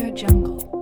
Audio Jungle.